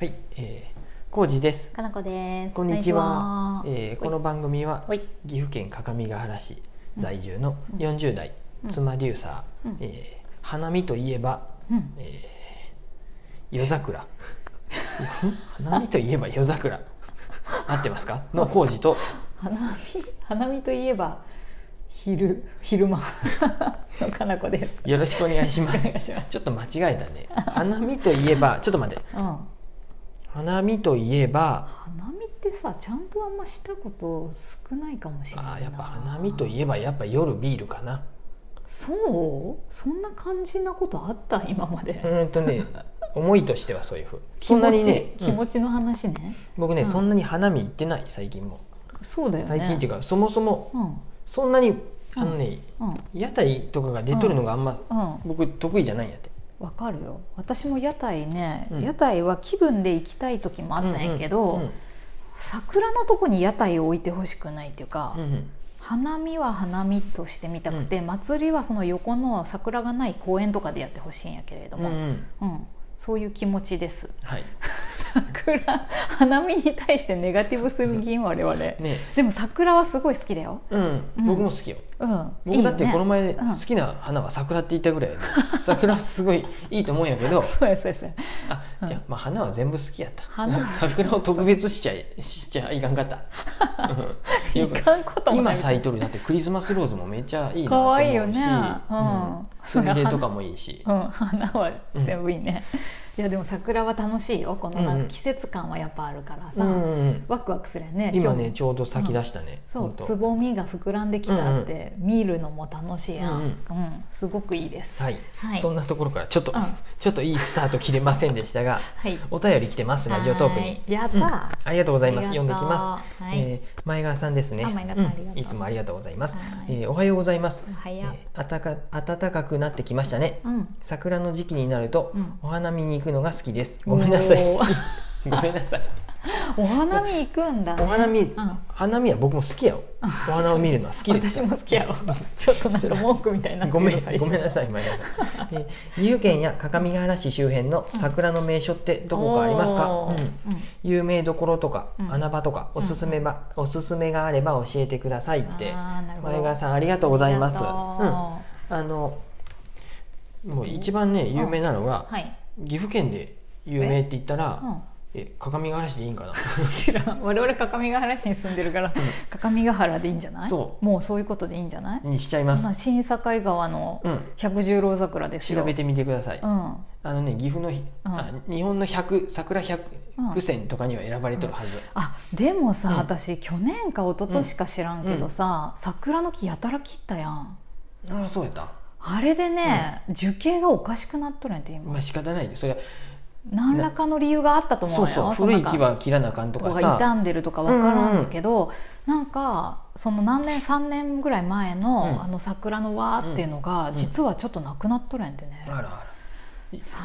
はい、えー、浩二です。かなこです。こんにちは。えーこの番組ははい。岐阜県各務原市在住のうん。40代うん妻デューサー、うん。えー花見といえば、うん、えー夜桜。花見といえば夜桜。合ってますか？の浩二と。花見？花見といえば昼昼間。のかなこです。よろしくお願いします。お願いします。ちょっと間違えたね。花見といえばちょっと待って。うん。花見といえば花見ってさちゃんとあんましたこと少ないかもしれないな。あーやっぱ花見といえばやっぱ夜ビールかな。そう？そんな感じなことあった？今まで。うーんとね 思いとしてはそういうふう。気そんな持ち、にね、うん。気持ちの話ね。僕ね、うん。そんなに花見行ってない最近も。そうだよね。最近っていうかそもそもうん。そんなにあのね、うん。屋台とかが出とるのがあんま、うん。僕得意じゃないんやってわかるよ。私も屋台ね、うん。屋台は気分で行きたい時もあったんやけど、うんうん桜のとこに屋台を置いてほしくないっていうか、うんうん。花見は花見としてみたくて、祭りはその横の桜がない公園とかでやってほしいんやけれども、うんうん。うん。そういう気持ちです。はい 桜花見に対してネガティブすぎん我々、ね。でも桜はすごい好きだよ、うん、うん。僕も好きよ。うん、僕だってこの前好きな花は桜って言ったぐらいやで、桜すごいいいと思うんやけど。うん、そうやそうやそうや。あうん。じゃあ,、まあ花は全部好きやった。桜を特別しちゃいしちゃいかんかった。うん。いかんこと今咲いとる。だってクリスマスローズもめっちゃいいなと可思うし。愛いよねうん。うん。スミレとかもいいし。うん、花は全部いいね、いやでも桜は楽しいよ。このなんうんうん。か季節感はやっぱあるからさ、うんうんうん。ワクワクするよね。今ねちょうど咲き出したね、そう。ほんとつぼみが膨らんできたって見るのも楽しいやん、ううん。ん。すごくいいです。はい、はい。そんなところからちょっと、うん。ちょっといいスタート切れませんでしたがはい。お便り来てますラジオトークに。はいやった、うん。ありがとうございます。読んできます、はい。えー前川さんですね。あ前川さんありがとう。いつもありがとうございます、はい。えーおはようございます、おはよう。えーあたか暖かくなってきましたね。うん。桜の時期になると、うん。お花見に行くのが好きです。ごめんなさい。ごめんなさい。お花見行くんだ、ね、お花見、うん。花見は僕も好きやよお花を見るのは好きです私も好きやろちょっとなんか文句みたいになごめんごめんなさい前田さん、えー岐阜県や各務原市周辺の桜の名所ってどこかありますか、おー。うん。有名どころとか、うん。穴場とかおすすめば、おすすめがあれば教えてくださいって。前川さんありがとうございます、うん、ああのもう一番ね有名なのが、はい、岐阜県で有名って言ったら、うん。え各務原市でいいんかな？知らん。我々各務原市に住んでるから各務原でいいんじゃない？そう。もうそういうことでいいんじゃない？にしちゃいます。新境川のうん。百十郎桜ですよ調べてみてください、うん。あのね岐阜の日本の100桜百うん選とかには選ばれとるはず、あでもさ、うん。私去年か一昨年か知らんけどさ、桜の木やたら切ったやん。ああそうやったあれでね、樹形がおかしくなっとるんやって今。まあ仕方ないでそれは何らかの理由があったと思そううよそう古いなんか木は切らなあかんとかさ。が傷んでるとかわからんけど、なんかその何年3年ぐらい前の,、うん。あの桜の輪っていうのが、うん。実はちょっとなくなっとるんやってね、あらあら。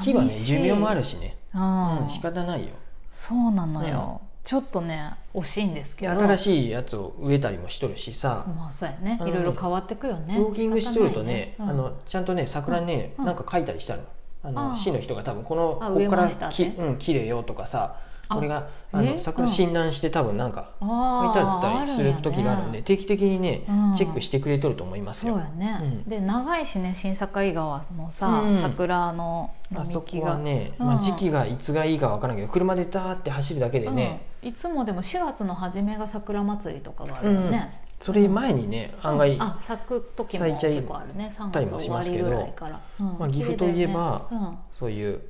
木はね寿命もあるしね、うん。うん、仕方ないよ。そうなのよ、ちょっとね惜しいんですけど。で新しいやつを植えたりもしとるしさ、まあそうやね。いろいろ変わってくよね。ウォーキングしとるとね仕方ないあのちゃんとね桜にね、うん。なんか書いたりしたの。あの市の人が多分このあここから植えましたって？き、うん、切れよとかさあこれがあえ？の桜うん診断して多分なんかうん。書いてあったりする時があるんでね。定期的にね、うん。チェックしてくれとると思いますよ。そうやね、うん。で長いしね新境川のさ、うん。桜のあそこはね、うん。まあ、時期がいつがいいかわからんけど車でダーって走るだけでね、うん。いつもでも4月の初めが桜祭りとかがあるよね、それ前にね案外、あ咲く時も結構あるね。3たりも月終わりしますけど。ぐらいから、うん。まあ岐阜といえばそういう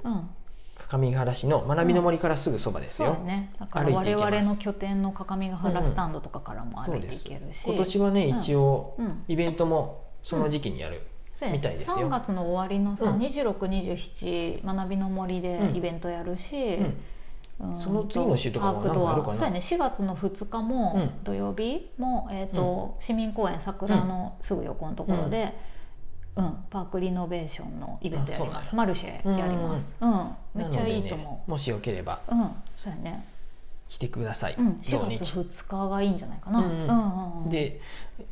各務原市の学びの森からすぐそばですようだ、ねだから我々の拠点の各務原スタンドとかからも歩いていけるし、今年はね一応イベントもその時期にやる、みたいですよ3月の終わりのさ、うん2627学びの森でイベントやるし、その次の週とかもそうやね4月の2日も土曜日も、えーと市民公園桜のすぐ横のところで、うん。パークリノベーションのイベントやります。マルシェやります、うん。めっちゃいいとなのでね思もしよければう、うん。そうやね、来てください、うん、4土日。月2日がいいんじゃないかな、うんうん。で、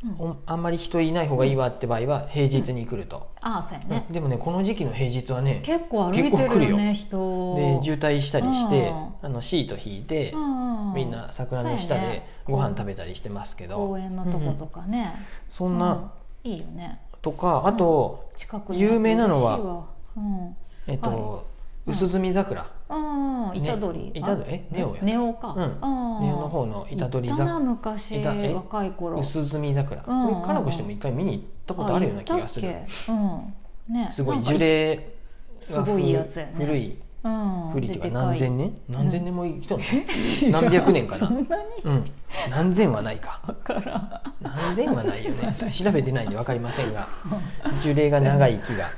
うん。おあんまり人いない方がいいわって場合は平日に来ると、ああそうやね、でもねこの時期の平日はね結構歩いてるよ。ね人。で渋滞したりして、うん。あのシート引いて、うんうんみんな桜の下でご飯食べたりしてますけど、公園のとことかね、そんな、うん。いいよねとかあと、有名なのはうん。えっと、は薄墨桜、うん。ね。板取り、板取り。えネオや。ネオか、うん。あー。ネオの方の板取桜昔若い頃。薄墨桜、うんうんこれかなこしても一回見に行ったことあるような気がする。うん。ね。すごい樹齢すごいやつやね。古いうん。古いっていうか何千年？何千年も生きとんの、何百年かな？うん。何千はないかわからん何千はないよ ね。調べてないんで分かりませんが。樹齢が長い木が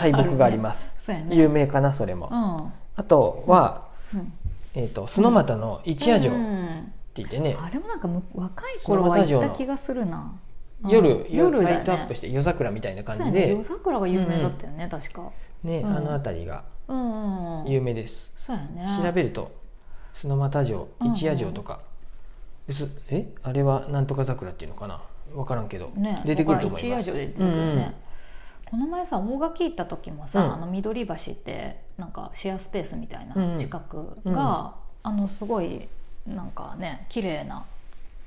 大木があります、そうやね。有名かなそれも、うん。あとは、うん。えー、と須俣の一夜城ってうん言ってね、あれもなんかむ若い頃は行った気がするな。うん。夜夜ライトアップねして夜桜みたいな感じで、夜桜が有名だったよね確か。ねうん。あの辺りが有名です、そうやね。調べると須俣城一夜城とか、薄え？あれはなんとか桜っていうのかな？分からんけど、ね。出てくると思います。ね、うんうん。この前さ大垣行った時もさ、うん。あの緑橋ってなんかシェアスペースみたいうんうなん。近くが、あのすごいなんかね綺麗な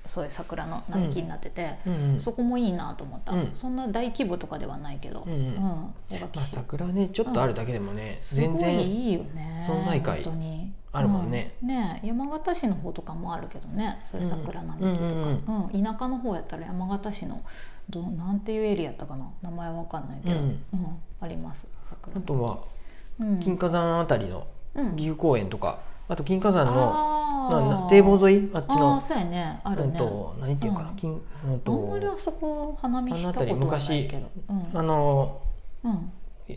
そういう桜の並木になってて、うん。うんそこもいいなと思った、うん。そんな大規模とかではないけど、うんうん。まあ、市桜ねちょっとあるだけでもね、すごい全然いいよね。存在感本当に。あるもんね。うん。ね山形市の方とかもあるけどね。そういう桜並木とか、うんうんうん。田舎の方やったら山形市のどうなんていうエリアやったかな。名前は分かんないけど、ううん。んあります。桜。並木あとはうん。金華山あたりのうん。岐阜公園とかあと金華山の堤防沿い？あっちの。そうやね。あるね。うんと何ていうかな、うん。金うんあんまとりあそこ花見したことはないけど。あのうん。うん。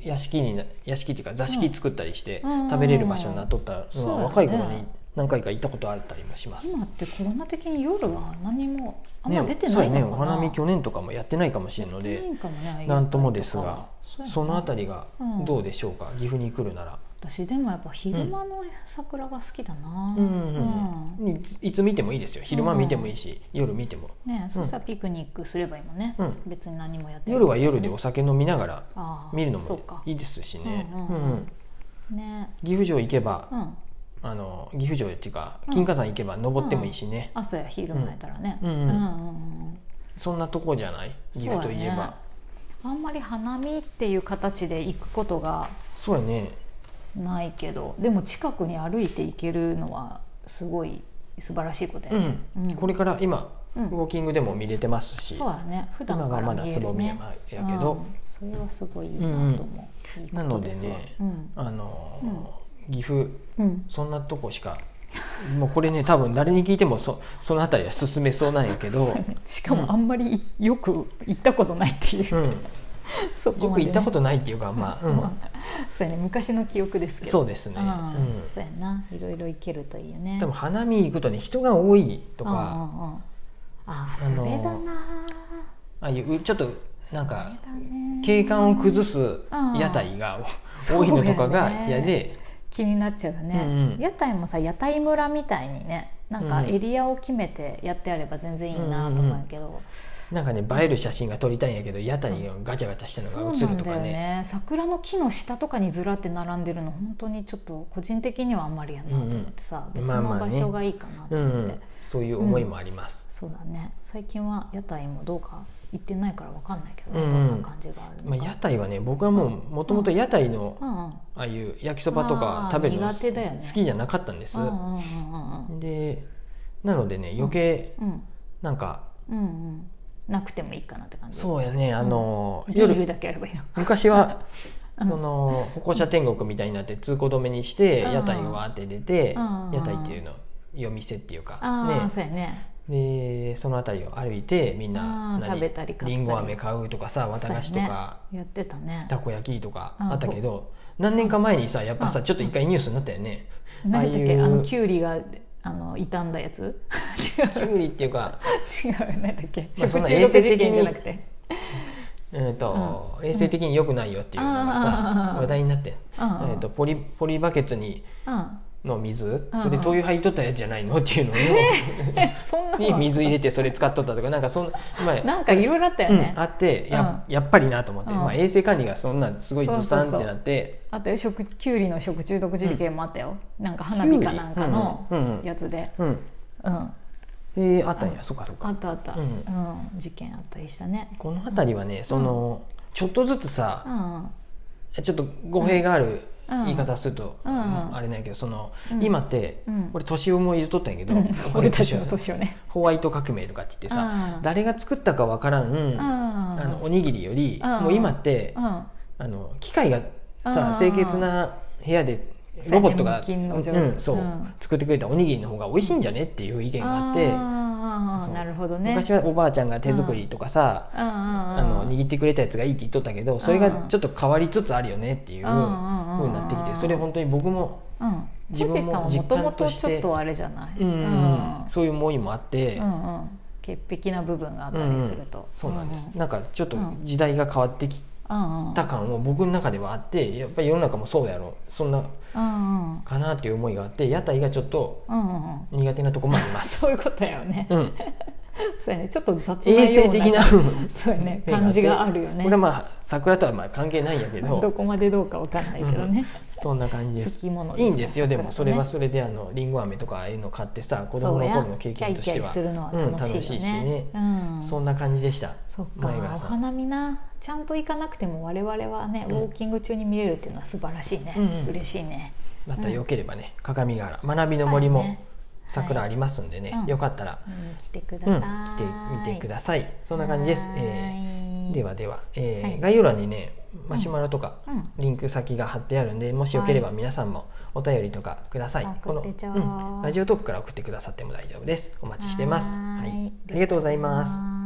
屋敷にな屋敷っていうか座敷作ったりしてうん。食べれる場所になっとったのそうだね。は若い頃に何回か行ったことあったりもします。今ってコロナ的に夜は何もあんまね出てないのかな、お花見去年とかもやってないかもしれんのでてないんかもね。ともですがそのあたりがうんどうでしょうか？岐阜に来るなら。私でもやっぱ昼間の桜が好きだな、うん。うんうんいつ見てもいいですよ。昼間見てもいいし、夜見ても。ねそしたらピクニックすればいいもんね、うん。別に何もやってない。夜は夜でお酒飲みながら見るのもいいですしね、ね岐阜城行けば、うん。あの岐阜城っていうかうん。金華山行けば登ってもいいしね、あそうや昼間やったらね、うんうんうんうん。そんなとこじゃない？岐阜といえば。そうやね。あんまり花見っていう形で行くことがそうやねないけどでも近くに歩いて行けるのはすごい素晴らしいことやね、うん、これから今、うん。ウォーキングでも見れてますしそうやね。普段から今がまだつぼみやけど、うん。それはすごいいいなと思う、なのでねうん。あのー岐阜うん。そんなとこしかもうこれね多分誰に聞いてもそその辺りは進めそうなんやけど、しかもあんまりいよく行ったことないっていう、うん、そこね。よく行ったことないっていうか まあ、うん。まあそうやね。昔の記憶ですけど。そうですね、うん。うん。そうやな。いろいろ行けるといいよね。多分花見行くとね人が多いとか、あーあのそれだなああいうちょっとなんか景観を崩す屋台が多いのとかが嫌で、気になっちゃうよね、うんうん。屋台もさ屋台村みたいにねなんかうん。エリアを決めてやってあれば全然いいなと思うんやけど、なんかね映える写真が撮りたいんやけど屋台がガチャガチャしたそうのが映るとかね。ね。桜の木の下とかにずらって並んでるの本当にちょっと個人的にはあんまりやなと思ってさ、うんうん別のまあまあね場所がいいかなとうん思って、うん、そういう思いもあります、そうだね。最近は屋台もどうか行ってないから分かんないけど、うんうん。どんな感じがあるまあ、屋台はね僕はもうもともと屋台のうんうん。ああいう焼きそばとか食べるの好きじゃなかったんです、うんうんうんうんでなのでね余計うん。なんか、うんうん。なくてもいいかなって感じ。そうやねあの、ビール夜だけあればいいの。昔はうん。その歩行者天国みたいになって通行止めにしてうん。屋台がわーって出てうん。屋台っていうの夜店っていうかああ、ね。そうやねでその辺りを歩いてみんな食べたりり。りんご飴買うとかさ綿菓子とか。ねやってたね。たこ焼きとかうんあったけど何年か前にさやっぱうんさちょっと一回ニュースになったよね。何やっけ？あのキュウリがあの傷んだやつ。違きゅうりっていうかう違う何だっけ？まあ食中毒事件じゃなくて。えーとうん。衛生的に良くないよっていうのがあさー話題になってえーとポリポリバケツにうんの水、うんそれ灯油入っとったやつじゃないの？っていうのを、そんなにの水入れてそれ使っとったとか。なんかそんな、まあなんかいろいろあったよね、うん、あってや,、やっぱりなと思って、うん。まあ、衛生管理がそんなすごいずさんってなって。あと食きゅうりの食中毒事件もあったよ、なんか花火かなんかのうんうんうん。やつで、うん。うん、えー、あったんや、うんそっかそっあかったあった、ううん。ん事件あったりしたね。この辺りはねその、ちょっとずつうさ、ん。ちょっと語弊があるうん言い方すると、うん。あれなんやけどその、うん。今って、うん。俺年をも入れとったんやけど、俺たちの年を年をね。ホワイト革命とかって言ってさ、うん。誰が作ったかわからん、うん。あのおにぎりより、うん。もう今って、うん。あの機械がさ、うん。清潔な部屋でロボットが、そうんそう。うん。作ってくれたおにぎりの方が美味しいんじゃねっていう意見があって、なるほどね。昔はおばあちゃんが手作りとかさ、あの握ってくれたやつがいいって言っとったけどそれがちょっと変わりつつあるよねっていうふうになってきてそれ本当に僕も、うん。自分も小路さんはもともとちょっとあれじゃない？そういう思いもあって、潔癖な部分があったりすると、そう。なんです、うなんかちょっとうん。時代が変わってきた感も僕の中ではあってやっぱり世の中もそうやろ。そんなかなっていう思いがあって屋台がちょっと苦手なとこもあります。そういうことやよね、うん、そうやね。ちょっと雑なような。衛生的なそうやね。感じがあるよね。これはまあ桜とはまあ関係ないんやけど。どこまでどうかわかんないけどね、そんな感じです。いいんですよ。でもそれはそそれであのりんご飴とかああいうの買ってさ子供の頃の経験としては。楽しいしね。うん、そんな感じでした。そっか。お花見な。ちゃんと行かなくても我々はね、うん。ウォーキング中に見れるっていうのは素晴らしいね、うんうん。嬉しいね。またよければね鏡ヶ原。学びの森も桜ありますんでね、はい。うんよかったら、来てくだうん、さい、来てみてください。そんな感じです、えはい。ーではでは、えーはい。概要欄にねマシュマロとか、うん。リンク先が貼ってあるんでもしよければ皆さんもお便りとかください、この、送ってちょう。うんラジオトークから送ってくださっても大丈夫です。お待ちしてます。ははい。い、ありがとうございますす